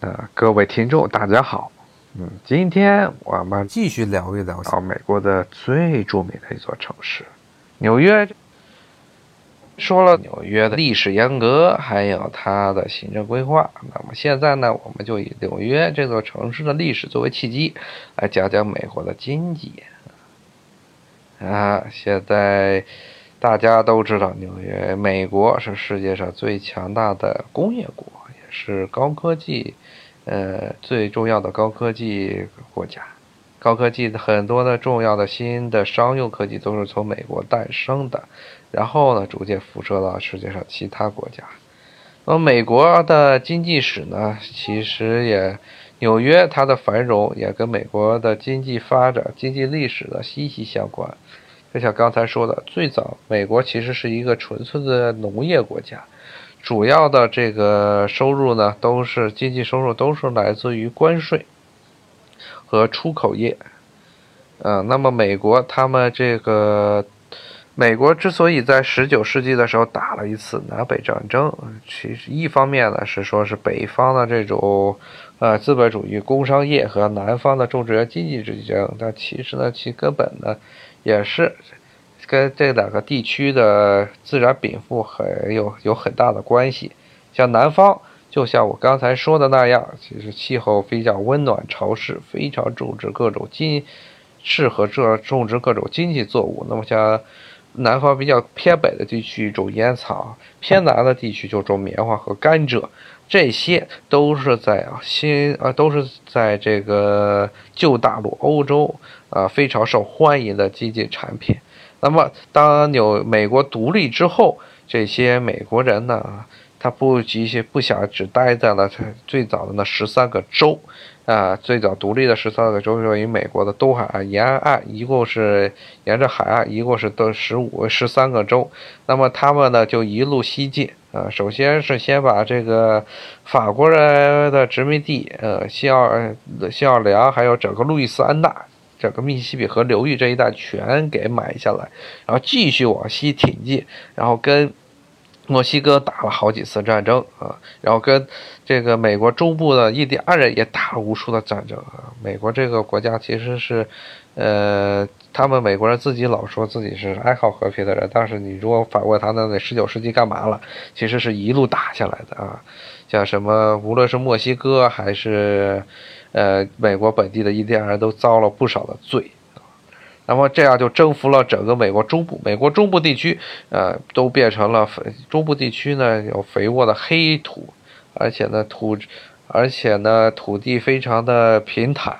呃，各位听众，大家好。嗯，今天我们继续聊一聊到美国的最著名的一座城市——纽约。说了纽约的历史沿革，还有它的行政规划。那么现在呢，我们就以纽约这座城市的历史作为契机，来讲讲美国的经济。啊，现在大家都知道，纽约，美国是世界上最强大的工业国，也是高科技，呃，最重要的高科技国家。高科技的很多的重要的新的商用科技都是从美国诞生的，然后呢，逐渐辐射到世界上其他国家。那么美国的经济史呢，其实也纽约它的繁荣也跟美国的经济发展、经济历史的息息相关。就像刚才说的，最早美国其实是一个纯粹的农业国家，主要的这个收入呢，都是经济收入都是来自于关税。和出口业，嗯，那么美国他们这个，美国之所以在十九世纪的时候打了一次南北战争，其实一方面呢是说是北方的这种呃资本主义工商业和南方的种植园经济之间，但其实呢其根本呢也是跟这两个地区的自然禀赋很有有很大的关系，像南方。就像我刚才说的那样，其实气候比较温暖潮湿，非常种植各种经，适合这种植各种经济作物。那么像南方比较偏北的地区种烟草，偏南的地区就种棉花和甘蔗，这些都是在啊新啊都是在这个旧大陆欧洲啊非常受欢迎的经济产品。那么当有美国独立之后，这些美国人呢？他不急些不想只待在了他最早的那十三个州，啊，最早独立的十三个州位于美国的东海岸沿岸，一共是沿着海岸，一共是的十五十三个州。那么他们呢就一路西进，啊，首先是先把这个法国人的殖民地，呃，西奥西奥良，还有整个路易斯安那，整个密西西比河流域这一带全给买下来，然后继续往西挺进，然后跟。墨西哥打了好几次战争啊，然后跟这个美国中部的印第安人也打了无数的战争啊。美国这个国家其实是，呃，他们美国人自己老说自己是爱好和平的人，但是你如果反问他，那那十九世纪干嘛了？其实是一路打下来的啊。像什么，无论是墨西哥还是，呃，美国本地的印第安人都遭了不少的罪。那么这样就征服了整个美国中部，美国中部地区，呃，都变成了肥中部地区呢，有肥沃的黑土，而且呢土，而且呢土地非常的平坦，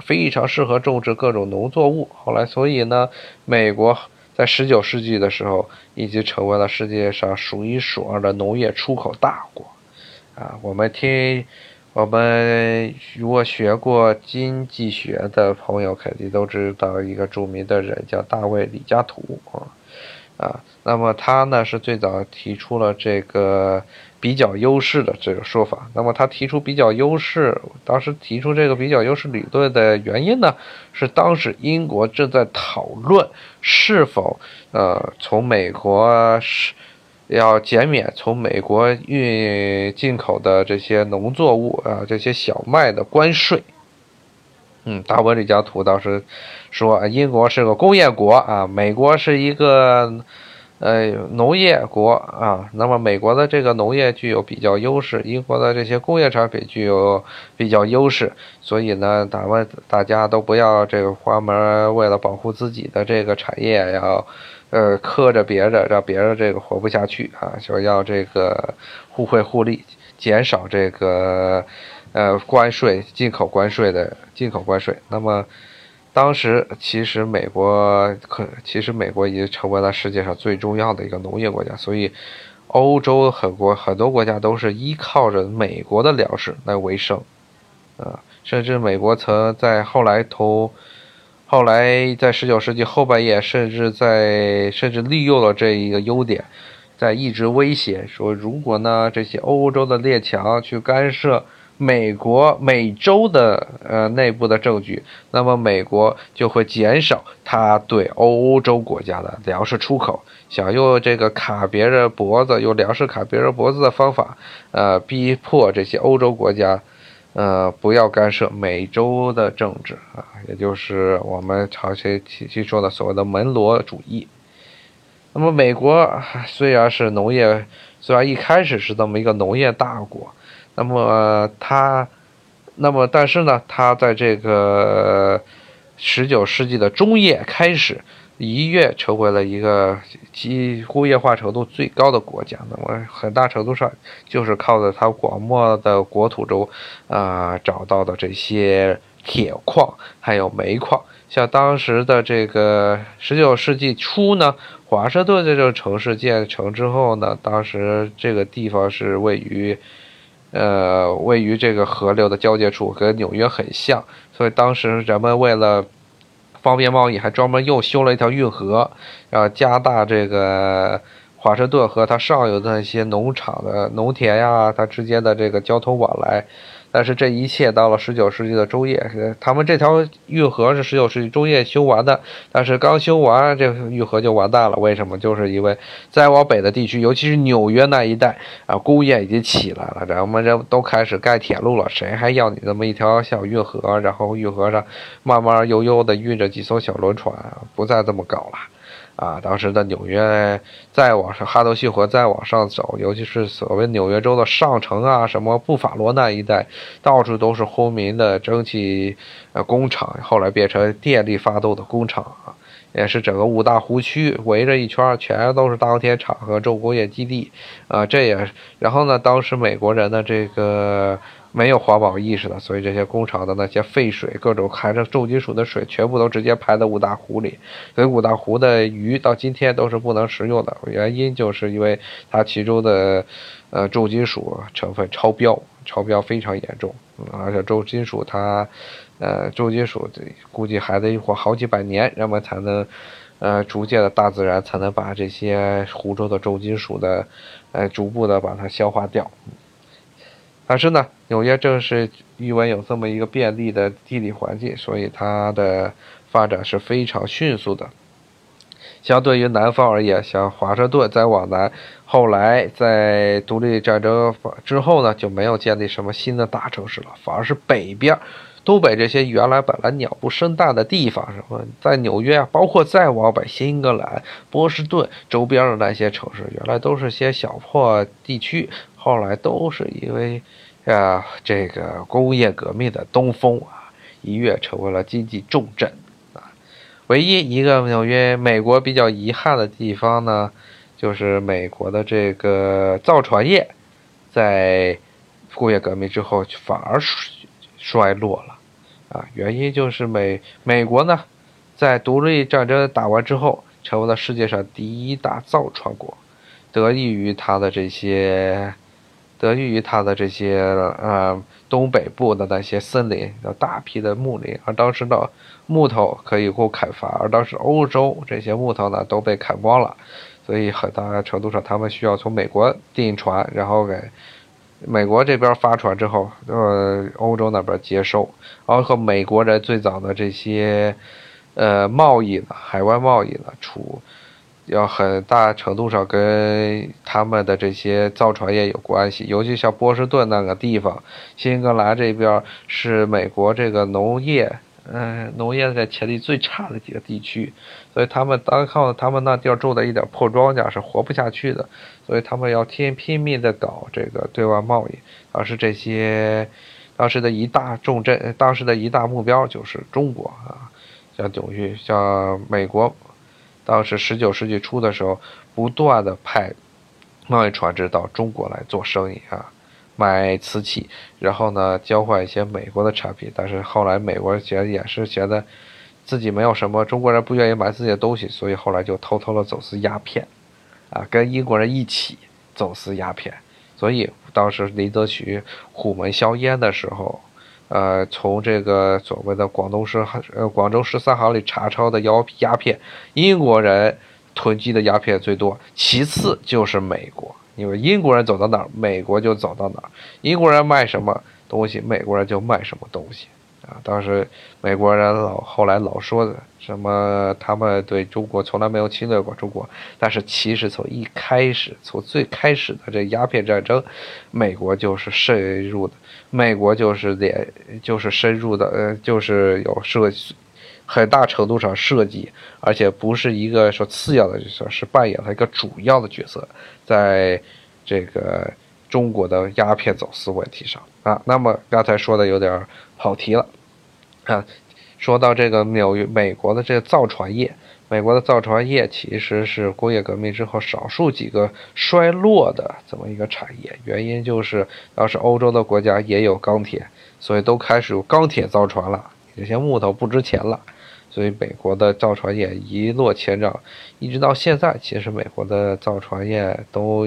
非常适合种植各种农作物。后来，所以呢，美国在十九世纪的时候，已经成为了世界上数一数二的农业出口大国。啊，我们听。我们如果学过经济学的朋友，肯定都知道一个著名的人叫大卫·李嘉图啊啊。那么他呢是最早提出了这个比较优势的这个说法。那么他提出比较优势，当时提出这个比较优势理论的原因呢，是当时英国正在讨论是否呃从美国是。要减免从美国运进口的这些农作物啊，这些小麦的关税。嗯，大卫李嘉图当时说，英国是个工业国啊，美国是一个呃农业国啊。那么美国的这个农业具有比较优势，英国的这些工业产品具有比较优势。所以呢，咱们大家都不要这个专门为了保护自己的这个产业要。呃，磕着别人，让别人这个活不下去啊，就要这个互惠互利，减少这个呃关税、进口关税的进口关税。那么，当时其实美国可其实美国已经成为了世界上最重要的一个农业国家，所以欧洲很多很多国家都是依靠着美国的粮食来维生，啊，甚至美国曾在后来投。后来，在十九世纪后半叶，甚至在甚至利用了这一个优点，在一直威胁说，如果呢这些欧洲的列强去干涉美国美洲的呃内部的证据，那么美国就会减少它对欧洲国家的粮食出口，想用这个卡别人脖子、用粮食卡别人脖子的方法，呃，逼迫这些欧洲国家。呃，不要干涉美洲的政治啊，也就是我们长期期说的所谓的门罗主义。那么，美国虽然是农业，虽然一开始是这么一个农业大国，那么它，那么但是呢，它在这个十九世纪的中叶开始。一跃成为了一个机工业化程度最高的国家，那么很大程度上就是靠着它广袤的国土中，啊找到的这些铁矿还有煤矿。像当时的这个十九世纪初呢，华盛顿这座城市建成之后呢，当时这个地方是位于，呃位于这个河流的交界处，跟纽约很像，所以当时人们为了方便贸易，还专门又修了一条运河，然后加大这个华盛顿和它上游的那些农场的农田呀，它之间的这个交通往来。但是这一切到了十九世纪的中叶，他们这条运河是十九世纪中叶修完的，但是刚修完这运河就完蛋了。为什么？就是因为再往北的地区，尤其是纽约那一带啊，工业已经起来了，咱们这都开始盖铁路了，谁还要你那么一条小运河？然后运河上慢慢悠悠的运着几艘小轮船，不再这么搞了。啊，当时的纽约再往上，哈德逊河再往上走，尤其是所谓纽约州的上城啊，什么布法罗那一带，到处都是轰鸣的蒸汽呃工厂，后来变成电力发动的工厂啊，也是整个五大湖区围着一圈，全都是钢铁厂和重工业基地啊，这也，然后呢，当时美国人的这个。没有环保意识的，所以这些工厂的那些废水，各种含着重金属的水，全部都直接排到五大湖里。所以五大湖的鱼到今天都是不能食用的，原因就是因为它其中的，呃，重金属成分超标，超标非常严重。而且重金属它，呃，重金属估计还得活好几百年，人们才能，呃，逐渐的大自然才能把这些湖中的重金属的，呃，逐步的把它消化掉。但是呢，纽约正是因为有这么一个便利的地理环境，所以它的发展是非常迅速的。相对于南方而言，像华盛顿再往南，后来在独立战争之后呢，就没有建立什么新的大城市了，反而是北边、东北这些原来本来鸟不生蛋的地方，什么在纽约啊，包括再往北，新英格兰、波士顿周边的那些城市，原来都是些小破地区。后来都是因为，啊，这个工业革命的东风啊，一跃成为了经济重镇啊。唯一一个纽约美国比较遗憾的地方呢，就是美国的这个造船业，在工业革命之后反而衰落了啊。原因就是美美国呢，在独立战争打完之后，成为了世界上第一大造船国，得益于它的这些。得益于它的这些呃东北部的那些森林，有大批的木林，而当时的木头可以供砍伐，而当时欧洲这些木头呢都被砍光了，所以很大程度上他们需要从美国订船，然后给美国这边发船之后，呃欧洲那边接收，然后和美国人最早的这些呃贸易呢，海外贸易呢处。要很大程度上跟他们的这些造船业有关系，尤其像波士顿那个地方，新英格兰这边是美国这个农业，嗯，农业在潜力最差的几个地区，所以他们单靠他们那地儿种的一点破庄稼是活不下去的，所以他们要拼拼命的搞这个对外贸易，而是这些当时的一大重镇，当时的一大目标就是中国啊，像纽约，像美国。当时十九世纪初的时候，不断的派贸易船只到中国来做生意啊，买瓷器，然后呢交换一些美国的产品。但是后来美国觉得也是觉得自己没有什么中国人不愿意买自己的东西，所以后来就偷偷的走私鸦片，啊，跟英国人一起走私鸦片。所以当时林则徐虎门销烟的时候。呃，从这个所谓的广东十呃广州十三行里查抄的鸦鸦片，英国人囤积的鸦片最多，其次就是美国，因为英国人走到哪儿，美国就走到哪儿，英国人卖什么东西，美国人就卖什么东西，啊。当时美国人老后来老说的什么，他们对中国从来没有侵略过中国，但是其实从一开始，从最开始的这鸦片战争，美国就是深入的，美国就是连就是深入的，呃，就是有涉很大程度上设计，而且不是一个说次要的角色，是扮演了一个主要的角色，在这个中国的鸦片走私问题上啊。那么刚才说的有点跑题了啊。说到这个纽约美国的这个造船业，美国的造船业其实是工业革命之后少数几个衰落的这么一个产业。原因就是当时欧洲的国家也有钢铁，所以都开始有钢铁造船了。这些木头不值钱了。所以美国的造船业一落千丈，一直到现在，其实美国的造船业都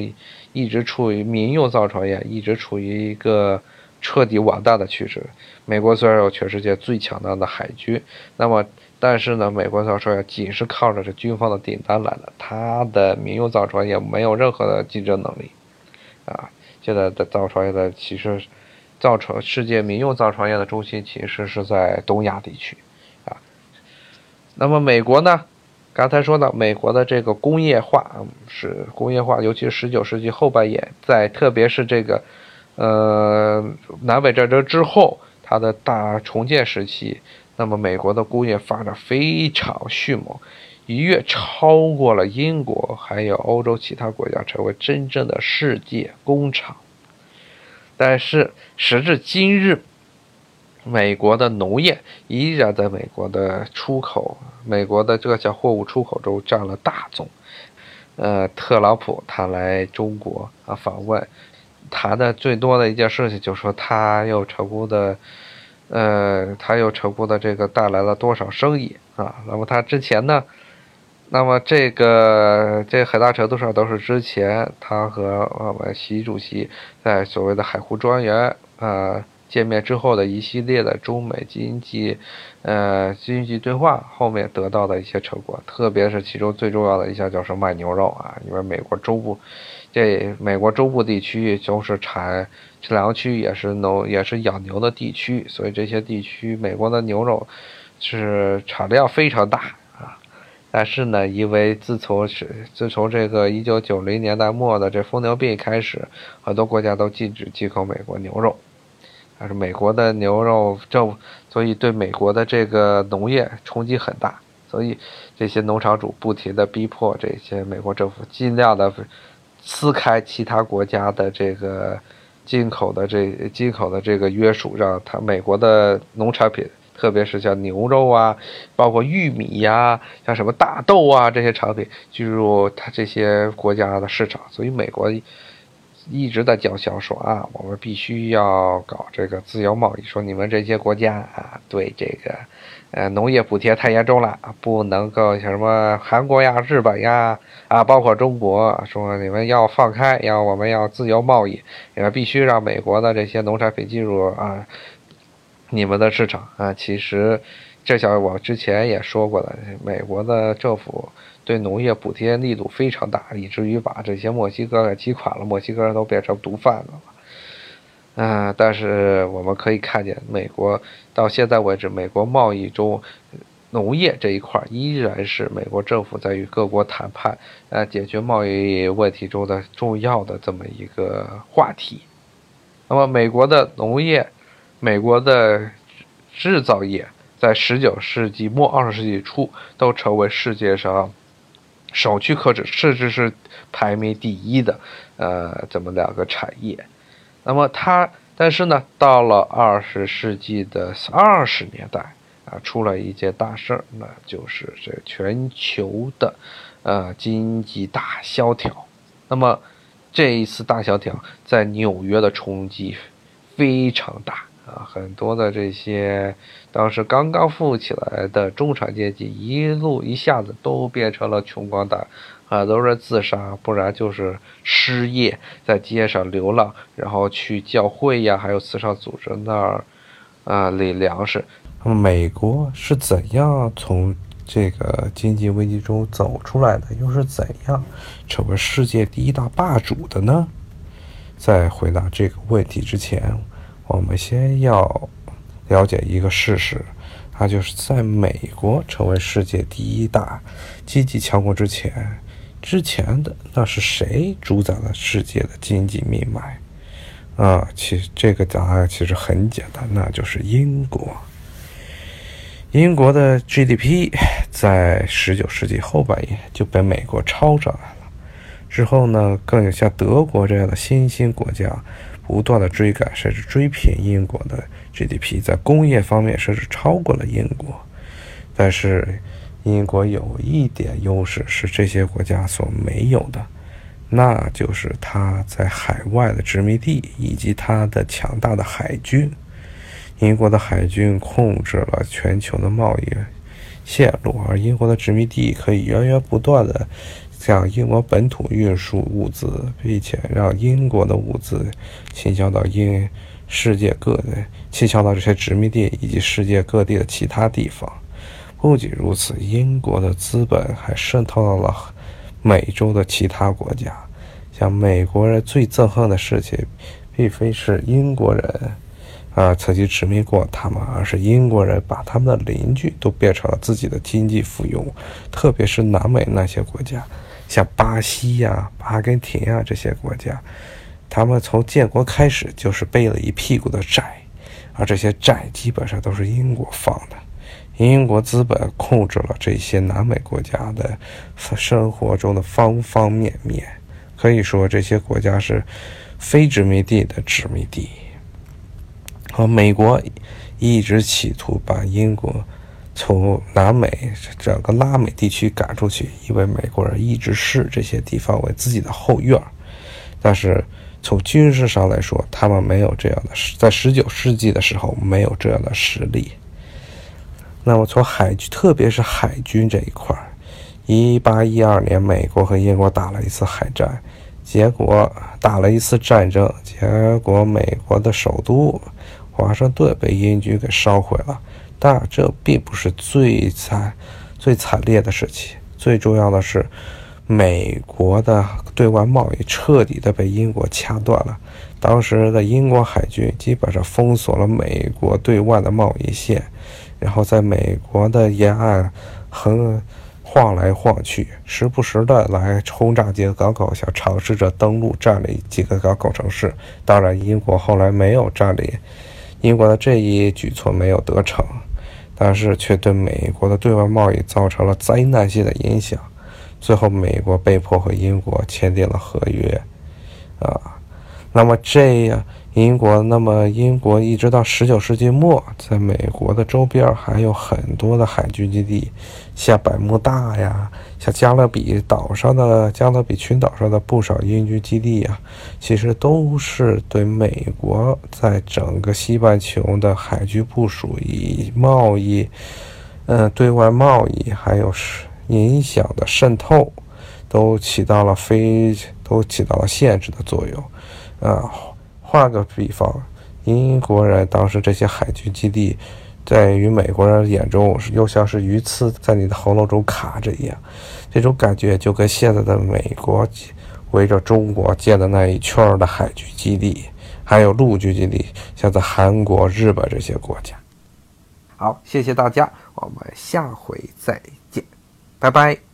一直处于民用造船业一直处于一个彻底完蛋的趋势。美国虽然有全世界最强大的海军，那么但是呢，美国造船业仅是靠着这军方的订单来的，它的民用造船业没有任何的竞争能力。啊，现在的造船业的其实造船世界民用造船业的中心其实是在东亚地区。那么美国呢？刚才说到美国的这个工业化是工业化，尤其是十九世纪后半叶，在特别是这个，呃，南北战争之后，它的大重建时期，那么美国的工业发展非常迅猛，一跃超过了英国，还有欧洲其他国家，成为真正的世界工厂。但是时至今日。美国的农业依然在美国的出口，美国的这项货物出口中占了大宗。呃，特朗普他来中国啊访问，谈的最多的一件事情就是说他又成功的，呃，他又成功的这个带来了多少生意啊？那么他之前呢？那么这个这很大程度上都是之前他和我们习主席在所谓的海湖庄园啊。见面之后的一系列的中美经济，呃，经济对话后面得到的一些成果，特别是其中最重要的一项就是卖牛肉啊，因为美国中部，这美国中部地区就是产这两个区域也是农也是养牛的地区，所以这些地区美国的牛肉是产量非常大啊。但是呢，因为自从是自从这个一九九零年代末的这疯牛病开始，很多国家都禁止进口美国牛肉。但是美国的牛肉政，所以对美国的这个农业冲击很大，所以这些农场主不停的逼迫这些美国政府尽量的撕开其他国家的这个进口的这进口的这个约束，让他美国的农产品，特别是像牛肉啊，包括玉米呀，像什么大豆啊这些产品进入他这些国家的市场，所以美国。一直在叫嚣说啊，我们必须要搞这个自由贸易。说你们这些国家啊，对这个，呃，农业补贴太严重了，不能够像什么韩国呀、日本呀，啊，包括中国，说你们要放开，要我们要自由贸易，你们必须让美国的这些农产品进入啊，你们的市场啊。其实，这小我之前也说过了，美国的政府。对农业补贴力度非常大，以至于把这些墨西哥给击垮了，墨西哥人都变成毒贩子了。嗯，但是我们可以看见，美国到现在为止，美国贸易中农业这一块依然是美国政府在与各国谈判、呃解决贸易问题中的重要的这么一个话题。那么，美国的农业、美国的制造业，在十九世纪末、二十世纪初都成为世界上。首屈可指，甚至是排名第一的，呃，这么两个产业。那么它，但是呢，到了二十世纪的二十年代啊，出了一件大事儿，那就是这全球的，呃，经济大萧条。那么这一次大萧条在纽约的冲击非常大。啊，很多的这些当时刚刚富起来的中产阶级，一路一下子都变成了穷光蛋，啊，都是自杀，不然就是失业，在街上流浪，然后去教会呀，还有慈善组织那儿，啊，领粮食。那么，美国是怎样从这个经济危机中走出来的？又是怎样成为世界第一大霸主的呢？在回答这个问题之前。我们先要了解一个事实，那就是在美国成为世界第一大经济强国之前，之前的那是谁主宰了世界的经济命脉？啊，其实这个答案其实很简单，那就是英国。英国的 GDP 在十九世纪后半叶就被美国超上了，之后呢，更有像德国这样的新兴国家不断的追赶，甚至追平英国的 GDP，在工业方面甚至超过了英国。但是，英国有一点优势是这些国家所没有的。那就是它在海外的殖民地以及它的强大的海军。英国的海军控制了全球的贸易线路，而英国的殖民地可以源源不断的向英国本土运输物资，并且让英国的物资倾销到英世界各地，倾销到这些殖民地以及世界各地的其他地方。不仅如此，英国的资本还渗透到了。美洲的其他国家，像美国人最憎恨的事情，并非是英国人啊曾经殖民过他们，而是英国人把他们的邻居都变成了自己的经济附庸，特别是南美那些国家，像巴西呀、阿根廷啊这些国家，他们从建国开始就是背了一屁股的债，而这些债基本上都是英国放的。英国资本控制了这些南美国家的生活中的方方面面，可以说这些国家是非殖民地的殖民地。而美国一直企图把英国从南美整个拉美地区赶出去，因为美国人一直视这些地方为自己的后院。但是从军事上来说，他们没有这样的，在十九世纪的时候没有这样的实力。那么从海军，特别是海军这一块儿，一八一二年，美国和英国打了一次海战，结果打了一次战争，结果美国的首都华盛顿被英军给烧毁了。但这并不是最惨、最惨烈的事情，最重要的是，美国的对外贸易彻底的被英国掐断了。当时的英国海军基本上封锁了美国对外的贸易线。然后在美国的沿岸横晃来晃去，时不时的来轰炸几个港口，想尝试着登陆占领几个港口城市。当然，英国后来没有占领，英国的这一举措没有得逞，但是却对美国的对外贸易造成了灾难性的影响。最后，美国被迫和英国签订了合约，啊，那么这样。英国，那么英国一直到十九世纪末，在美国的周边还有很多的海军基地，像百慕大呀，像加勒比岛上的加勒比群岛上的不少英军基地啊，其实都是对美国在整个西半球的海军部署以贸易，嗯，对外贸易还有是影响的渗透，都起到了非都起到了限制的作用，啊。换个比方，英国人当时这些海军基地，在于美国人眼中，又像是鱼刺在你的喉咙中卡着一样。这种感觉就跟现在的美国围着中国建的那一圈的海军基地，还有陆军基地，像在韩国、日本这些国家。好，谢谢大家，我们下回再见，拜拜。